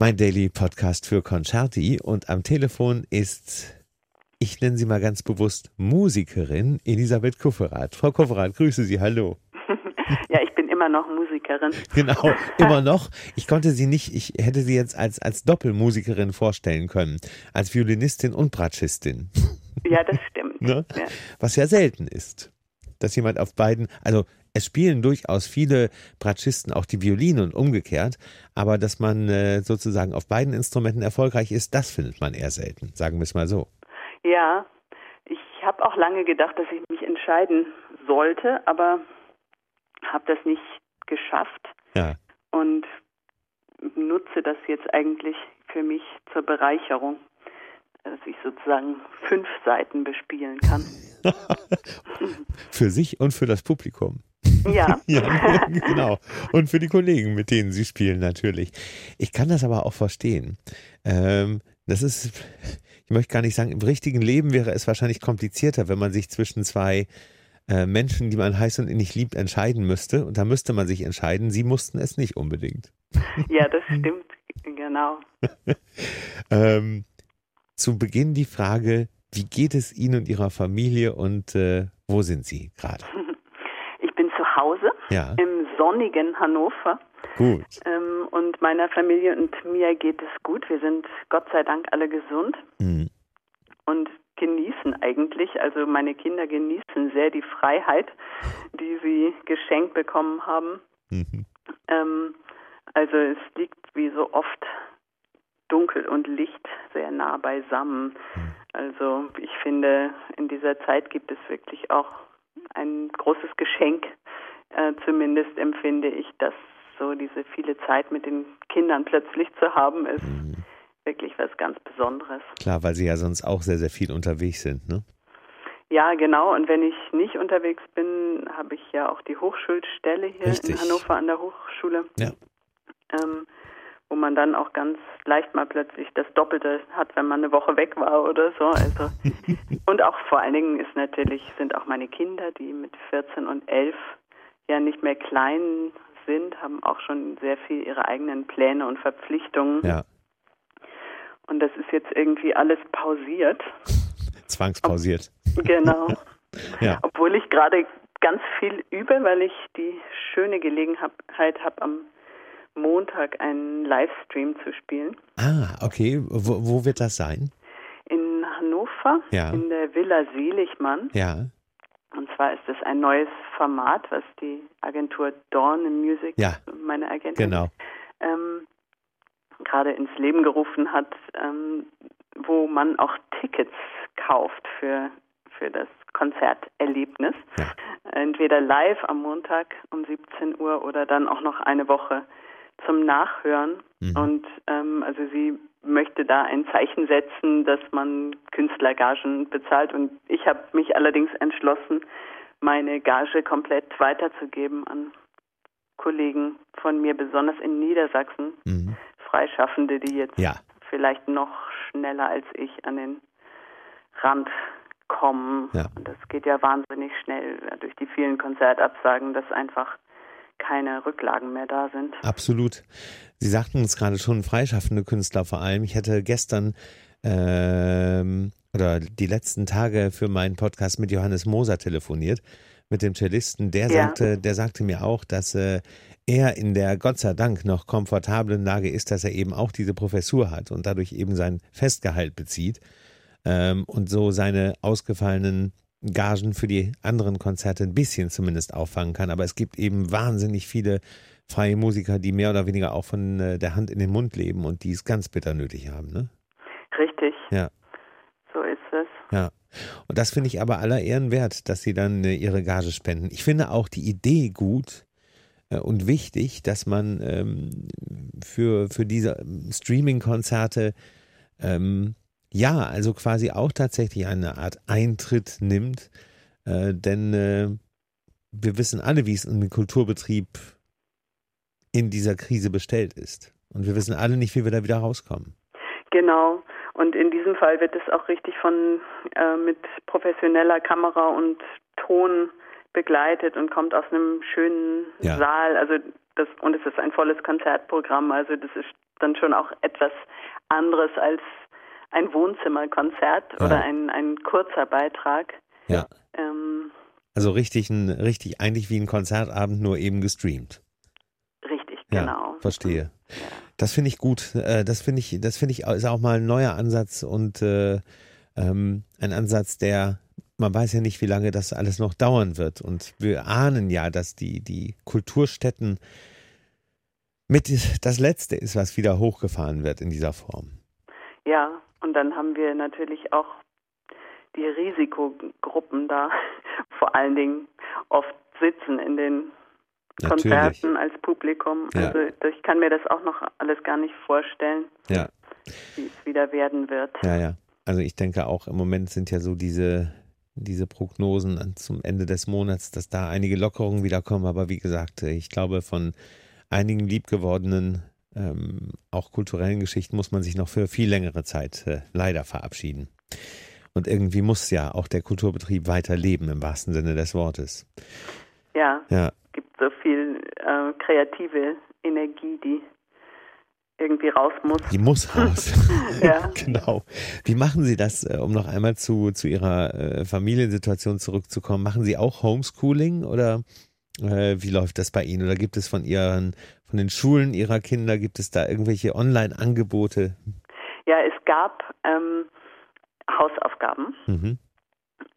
Mein Daily Podcast für Concerti und am Telefon ist, ich nenne sie mal ganz bewusst, Musikerin Elisabeth Kufferath. Frau Kufferath, grüße Sie, hallo. Ja, ich bin immer noch Musikerin. Genau, immer noch. Ich konnte sie nicht, ich hätte sie jetzt als, als Doppelmusikerin vorstellen können. Als Violinistin und Bratschistin. Ja, das stimmt. Ne? Ja. Was ja selten ist. Dass jemand auf beiden, also es spielen durchaus viele Bratschisten auch die Violine und umgekehrt, aber dass man äh, sozusagen auf beiden Instrumenten erfolgreich ist, das findet man eher selten, sagen wir es mal so. Ja, ich habe auch lange gedacht, dass ich mich entscheiden sollte, aber habe das nicht geschafft Ja. und nutze das jetzt eigentlich für mich zur Bereicherung, dass ich sozusagen fünf Seiten bespielen kann. für sich und für das Publikum. Ja, Ja, genau. Und für die Kollegen, mit denen sie spielen, natürlich. Ich kann das aber auch verstehen. Ähm, das ist, ich möchte gar nicht sagen, im richtigen Leben wäre es wahrscheinlich komplizierter, wenn man sich zwischen zwei äh, Menschen, die man heiß und innig liebt, entscheiden müsste. Und da müsste man sich entscheiden. Sie mussten es nicht unbedingt. ja, das stimmt, genau. Ähm, zu Beginn die Frage, wie geht es Ihnen und Ihrer Familie und äh, wo sind Sie gerade? Zu Hause Ja, im sonnigen Hannover. gut. Ähm, und meiner Familie und mir geht es gut. Wir sind Gott sei Dank alle gesund Mhm. und genießen eigentlich, also meine Kinder genießen sehr die Freiheit, die sie geschenkt bekommen haben. Mhm. Ähm, also es liegt wie so oft Dunkel und Licht sehr nah beisammen. Also ich finde, in dieser Zeit gibt es wirklich auch ein großes Geschenk. Äh, zumindest empfinde ich, dass so diese viele Zeit mit den Kindern plötzlich zu haben, ist wirklich was ganz Besonderes. Klar, weil Sie ja sonst auch sehr, sehr viel unterwegs sind, ne? Ja, genau. Und wenn ich nicht unterwegs bin, habe ich ja auch die Hochschulstelle hier Richtig. in Hannover an der Hochschule. Ja. ähm, wo man dann auch ganz leicht mal plötzlich das Doppelte hat, wenn man eine Woche weg war oder so. Also und auch vor allen Dingen ist natürlich sind auch meine Kinder, die mit 14 und 11 ja nicht mehr klein sind, haben auch schon sehr viel ihre eigenen Pläne und Verpflichtungen. Ja, Und das ist jetzt irgendwie alles pausiert. zwangspausiert. Genau. Ja. Obwohl ich gerade ganz viel übe, weil ich die schöne Gelegenheit habe, am Montag einen Livestream zu spielen. Ah, okay. Wo, wo wird das sein? In Hannover, Ja. in der Villa Seligmann. Ja, Und zwar ist es ein neues Format, was die Agentur Dawn Music, Ja. meine Agentin, genau. ähm, gerade ins Leben gerufen hat, ähm, wo man auch Tickets kauft für, für das Konzerterlebnis. Ja. Entweder live am Montag um 17 Uhr oder dann auch noch eine Woche zum Nachhören. Mhm. Und ähm, also sie möchte da ein Zeichen setzen, dass man Künstlergagen bezahlt. Und ich habe mich allerdings entschlossen, meine Gage komplett weiterzugeben an Kollegen von mir, besonders in Niedersachsen, Mhm. Freischaffende, die jetzt Ja, vielleicht noch schneller als ich an den Rand kommen. Ja. Und das geht ja wahnsinnig schnell durch die vielen Konzertabsagen, dass einfach keine Rücklagen mehr da sind. absolut. Sie sagten uns gerade schon, freischaffende Künstler vor allem. Ich hatte gestern ähm, oder die letzten Tage für meinen Podcast mit Johannes Moser telefoniert, mit dem Cellisten. Der Ja. sagte, der sagte mir auch, dass äh, er in der Gott sei Dank noch komfortablen Lage ist, dass er eben auch diese Professur hat und dadurch eben sein Festgehalt bezieht ähm, und so seine ausgefallenen Gagen für die anderen Konzerte ein bisschen zumindest auffangen kann. Aber es gibt eben wahnsinnig viele freie Musiker, die mehr oder weniger auch von äh, der Hand in den Mund leben und die es ganz bitter nötig haben. Ne? Richtig. Ja. So ist es. Ja. Und das finde ich aber aller Ehren wert, dass sie dann äh, ihre Gage spenden. Ich finde auch die Idee gut äh, und wichtig, dass man ähm, für, für diese Streaming-Konzerte ähm, ja, also quasi auch tatsächlich eine Art Eintritt nimmt. Äh, denn äh, wir wissen alle, wie es im Kulturbetrieb in dieser Krise bestellt ist. Und wir wissen alle nicht, wie wir da wieder rauskommen. Genau. Und in diesem Fall wird es auch richtig von äh, mit professioneller Kamera und Ton begleitet und kommt aus einem schönen Ja. Saal. Also das und es ist ein volles Konzertprogramm. Also das ist dann schon auch etwas anderes als ein Wohnzimmerkonzert ja. oder ein, ein kurzer Beitrag. Ja. Ähm, also richtig, ein, richtig eigentlich wie ein Konzertabend, nur eben gestreamt. Richtig, genau. Ja, verstehe. Ja. Das finde ich gut. Äh, das finde ich, das finde ich ist auch mal ein neuer Ansatz und äh, ähm, ein Ansatz, der man weiß ja nicht, wie lange das alles noch dauern wird. Und wir ahnen ja, dass die, die Kulturstätten mit das Letzte ist, was wieder hochgefahren wird in dieser Form. Ja, und dann haben wir natürlich auch die Risikogruppen da vor allen Dingen oft sitzen in den Konzerten als Publikum. Ja. Also ich kann mir das auch noch alles gar nicht vorstellen, ja. wie es wieder werden wird. Ja, ja. Also ich denke auch im Moment sind ja so diese, diese Prognosen zum Ende des Monats, dass da einige Lockerungen wieder kommen. Aber wie gesagt, ich glaube, von einigen liebgewordenen, ähm, auch kulturellen Geschichten muss man sich noch für viel längere Zeit äh, leider verabschieden. Und irgendwie muss ja auch der Kulturbetrieb weiterleben im wahrsten Sinne des Wortes. Ja. Ja. Es gibt so viel äh, kreative Energie, die irgendwie raus muss. Die muss raus. ja. genau. Wie machen Sie das, äh, um noch einmal zu, zu Ihrer äh, Familiensituation zurückzukommen? Machen Sie auch Homeschooling oder äh, wie läuft das bei Ihnen? Oder gibt es von Ihren, von den Schulen Ihrer Kinder, gibt es da irgendwelche Online-Angebote? Ja, es gab ähm, Hausaufgaben. Mhm.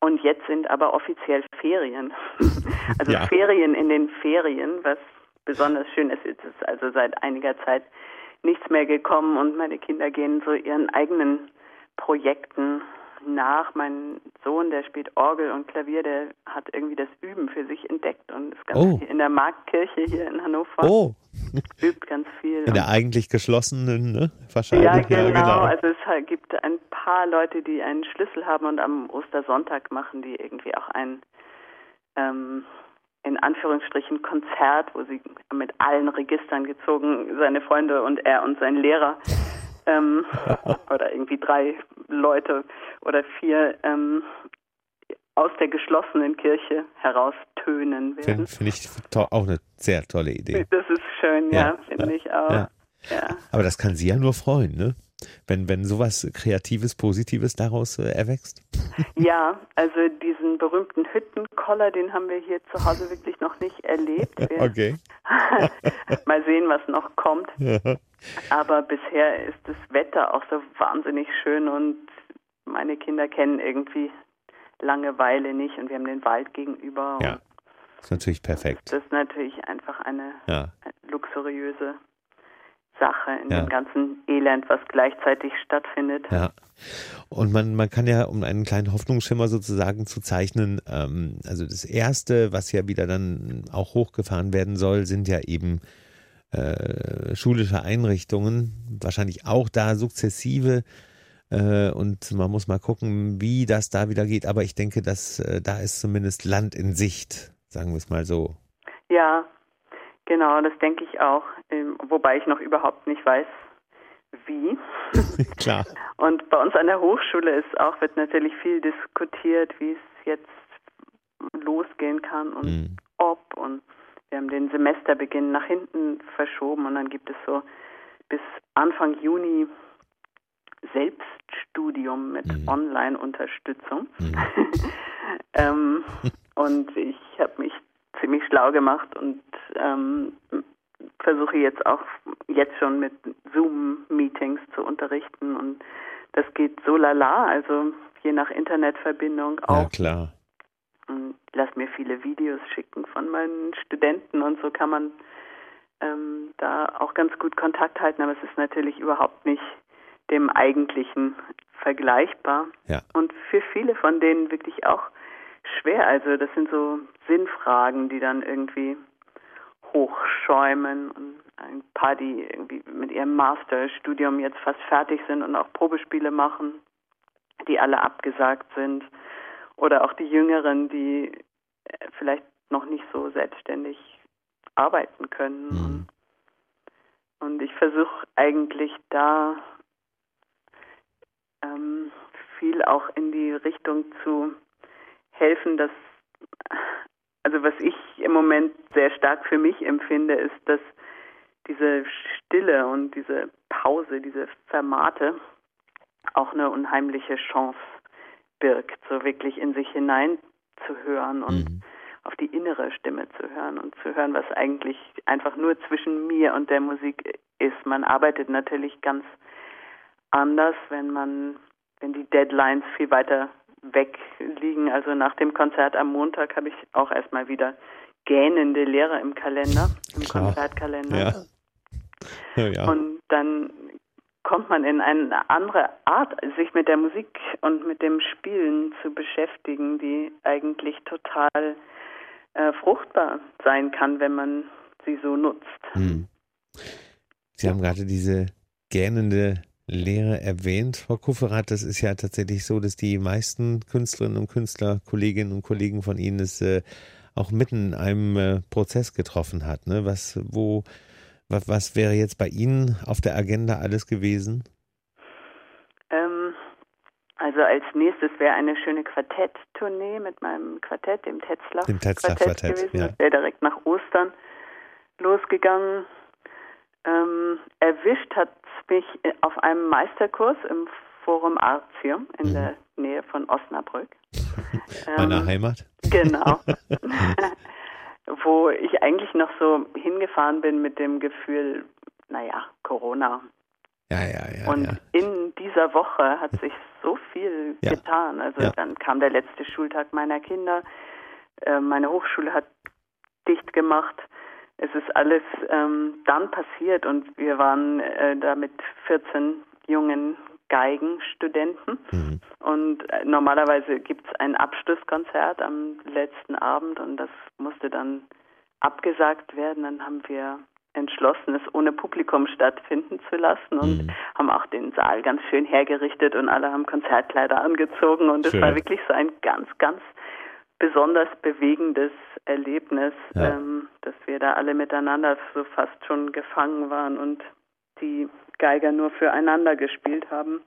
Und jetzt sind aber offiziell Ferien. also ja. Ferien in den Ferien, was besonders schön ist. Es ist also seit einiger Zeit nichts mehr gekommen und meine Kinder gehen so ihren eigenen Projekten nach. Mein Sohn, der spielt Orgel und Klavier, der hat irgendwie das Üben für sich entdeckt und ist ganz oh. in der Marktkirche hier in Hannover. Oh. Übt ganz viel. In der eigentlich geschlossenen, ne? Wahrscheinlich. Ja genau. ja, genau. Also es gibt ein paar Leute, die einen Schlüssel haben und am Ostersonntag machen die irgendwie auch ein ähm, in Anführungsstrichen Konzert, wo sie mit allen Registern gezogen, seine Freunde und er und sein Lehrer ähm, oder irgendwie drei Leute oder vier ähm, aus der geschlossenen Kirche heraus tönen werden. Finde find ich auch eine sehr tolle Idee. Das ist schön, ja, ja finde ja, ich auch. Ja. Aber das kann Sie ja nur freuen, ne? Wenn, wenn sowas Kreatives, Positives daraus äh, erwächst. Ja, also diesen berühmten Hüttenkoller, den haben wir hier zu Hause wirklich noch nicht erlebt. Wir okay. mal sehen, was noch kommt. Ja. Aber bisher ist das Wetter auch so wahnsinnig schön und meine Kinder kennen irgendwie Langeweile nicht und wir haben den Wald gegenüber. Ja, ist natürlich perfekt. Das ist natürlich einfach eine, ja. luxuriöse Sache in ja. dem ganzen Elend, was gleichzeitig stattfindet. Ja. Und man, man kann ja, um einen kleinen Hoffnungsschimmer sozusagen zu zeichnen, ähm, also das Erste, was ja wieder dann auch hochgefahren werden soll, sind ja eben äh, schulische Einrichtungen, wahrscheinlich auch da sukzessive. Äh, und man muss mal gucken, wie das da wieder geht. Aber ich denke, dass äh, da ist zumindest Land in Sicht, sagen wir es mal so. Ja, genau, das denke ich auch. Ähm, wobei ich noch überhaupt nicht weiß, wie. Klar. Und bei uns an der Hochschule ist auch, wird natürlich viel diskutiert, wie es jetzt losgehen kann und mhm. ob. Und wir haben den Semesterbeginn nach hinten verschoben und dann gibt es so bis Anfang Juni Selbststudium mit mhm. Online-Unterstützung. Mhm. ähm, und ich habe mich ziemlich schlau gemacht und ähm, versuche jetzt auch jetzt schon mit Zoom-Meetings zu unterrichten und das geht so lala, also je nach Internetverbindung auch. Ja, klar. Und lass mir viele Videos schicken von meinen Studenten und so kann man ähm, da auch ganz gut Kontakt halten, aber es ist natürlich überhaupt nicht dem eigentlichen vergleichbar. Ja. Und für viele von denen wirklich auch schwer. Also das sind so Sinnfragen, die dann irgendwie hochschäumen und ein paar, die irgendwie mit ihrem Masterstudium jetzt fast fertig sind und auch Probespiele machen, die alle abgesagt sind. Oder auch die Jüngeren, die äh, vielleicht noch nicht so selbstständig arbeiten können. Mhm. Und ich versuche eigentlich da ähm, viel auch in die Richtung zu helfen, dass, also was ich im Moment sehr stark für mich empfinde, ist, dass diese Stille und diese Pause, diese Fermate auch eine unheimliche Chance birgt, so wirklich in sich hinein zu hören und mhm. auf die innere Stimme zu hören und zu hören, was eigentlich einfach nur zwischen mir und der Musik ist. Man arbeitet natürlich ganz anders, wenn man, wenn die Deadlines viel weiter weg liegen. Also nach dem Konzert am Montag habe ich auch erstmal wieder gähnende Leere im Kalender, im Klar. Konzertkalender. Ja. Ja, ja. Und dann kommt man in eine andere Art, sich mit der Musik und mit dem Spielen zu beschäftigen, die eigentlich total äh, fruchtbar sein kann, wenn man sie so nutzt. Hm. Sie haben gerade diese gähnende Lehre erwähnt, Frau Kufferath. Das ist ja tatsächlich so, dass die meisten Künstlerinnen und Künstler, Kolleginnen und Kollegen von Ihnen es äh, auch mitten in einem äh, Prozess getroffen hat. Ne? Was, wo, was, was wäre jetzt bei Ihnen auf der Agenda alles gewesen? Ähm, also als nächstes wäre eine schöne Quartetttournee mit meinem Quartett, dem Tetzler. Dem Tetzler Quartett, Quartett gewesen. Ja. Das wäre direkt nach Ostern losgegangen. Ähm, erwischt hat mich auf einem Meisterkurs im Forum Artium in mhm. der Nähe von Osnabrück. Meiner ähm, Heimat? Genau. wo ich eigentlich noch so hingefahren bin mit dem Gefühl, naja, Corona. Ja, ja, ja. Und ja. in dieser Woche hat sich so viel ja. getan. Also ja. dann kam der letzte Schultag meiner Kinder. Äh, meine Hochschule hat dicht gemacht. Es ist alles ähm, dann passiert und wir waren äh, da mit 14 jungen Geigenstudenten. Mhm. Und äh, normalerweise gibt es ein Abschlusskonzert am letzten Abend und das musste dann abgesagt werden. Dann haben wir entschlossen, es ohne Publikum stattfinden zu lassen und mhm. haben auch den Saal ganz schön hergerichtet und alle haben Konzertkleider angezogen und es war wirklich so ein ganz, ganz besonders bewegendes Erlebnis, ja. ähm, dass wir da alle miteinander so fast schon gefangen waren und die Geiger nur füreinander gespielt haben.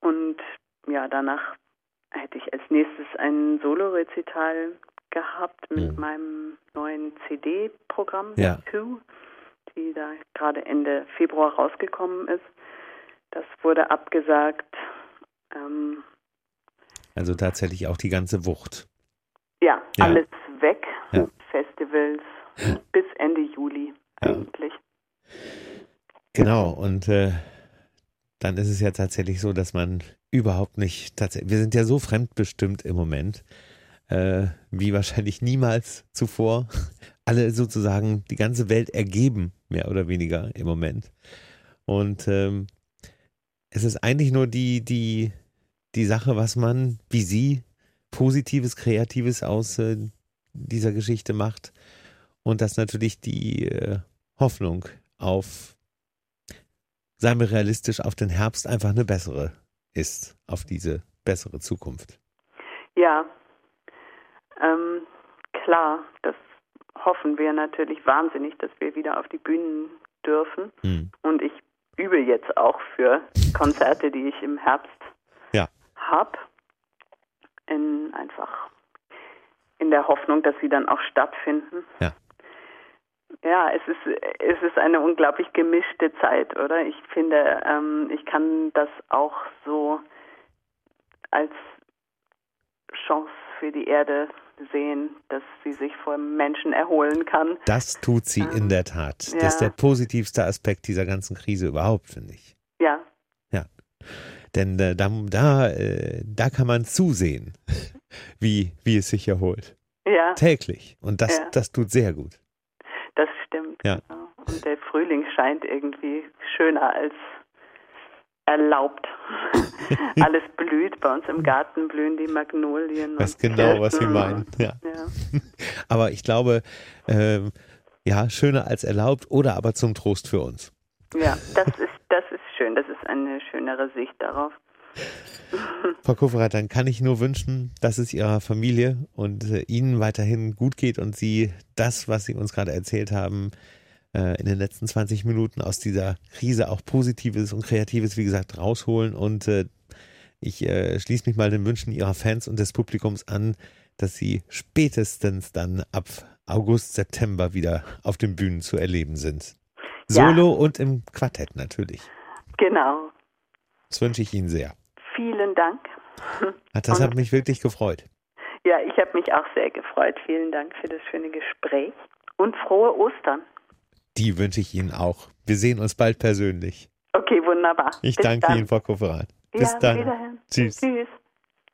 Und ja, danach hätte ich als nächstes ein Solo-Rezital gehabt mit mhm. meinem neuen CD-Programm, ja. Two, die da gerade Ende Februar rausgekommen ist. Das wurde abgesagt. Ähm, also tatsächlich auch die ganze Wucht. Ja, ja. alles weg. Ja. Festivals bis Ende Juli eigentlich. Genau, und äh, dann ist es ja tatsächlich so, dass man überhaupt nicht, tatsächlich, wir sind ja so fremdbestimmt im Moment, äh, wie wahrscheinlich niemals zuvor. Alle sozusagen die ganze Welt ergeben, mehr oder weniger im Moment. Und ähm, es ist eigentlich nur die, die, die Sache, was man, wie Sie, Positives, Kreatives aus äh, dieser Geschichte macht. Und dass natürlich die äh, Hoffnung auf seien wir realistisch, auf den Herbst einfach eine bessere ist, auf diese bessere Zukunft. Ja, ähm, klar, das hoffen wir natürlich wahnsinnig, dass wir wieder auf die Bühnen dürfen. Hm. Und ich übe jetzt auch für Konzerte, die ich im Herbst. Habe. In einfach in der Hoffnung, dass sie dann auch stattfinden. Ja. Ja, es ist, es ist eine unglaublich gemischte Zeit, oder? Ich finde, ähm, ich kann das auch so als Chance für die Erde sehen, dass sie sich vor Menschen erholen kann. Das tut sie ähm, in der Tat. Ja. Das ist der positivste Aspekt dieser ganzen Krise überhaupt, finde ich. Ja. Ja. Denn äh, da, da, äh, da kann man zusehen, wie, wie es sich erholt. Ja. Täglich. Und das, ja. das tut sehr gut. Das stimmt. Ja. Genau. Und der Frühling scheint irgendwie schöner als erlaubt. Alles blüht. Bei uns im Garten blühen die Magnolien. Was genau, Kirsten. was Sie meinen. Ja. ja. Aber ich glaube, ähm, ja, schöner als erlaubt oder aber zum Trost für uns. Ja, das ist schön. Das ist eine schönere Sicht darauf. Frau Kofferat, dann kann ich nur wünschen, dass es Ihrer Familie und äh, Ihnen weiterhin gut geht und Sie das, was Sie uns gerade erzählt haben, äh, in den letzten 20 Minuten aus dieser Krise auch Positives und Kreatives, wie gesagt, rausholen. Und äh, ich schließe mich mal den Wünschen Ihrer Fans und des Publikums an, dass Sie spätestens dann ab August, September wieder auf den Bühnen zu erleben sind. Solo ja. und im Quartett natürlich. Genau. Das wünsche ich Ihnen sehr. Vielen Dank. Das hat mich wirklich gefreut. Ja, ich habe mich auch sehr gefreut. Vielen Dank für das schöne Gespräch und frohe Ostern. Die wünsche ich Ihnen auch. Wir sehen uns bald persönlich. Okay, wunderbar. Ich Bis danke dann. Ihnen, Frau Kofferat. Bis ja, dann. Tschüss. Tschüss.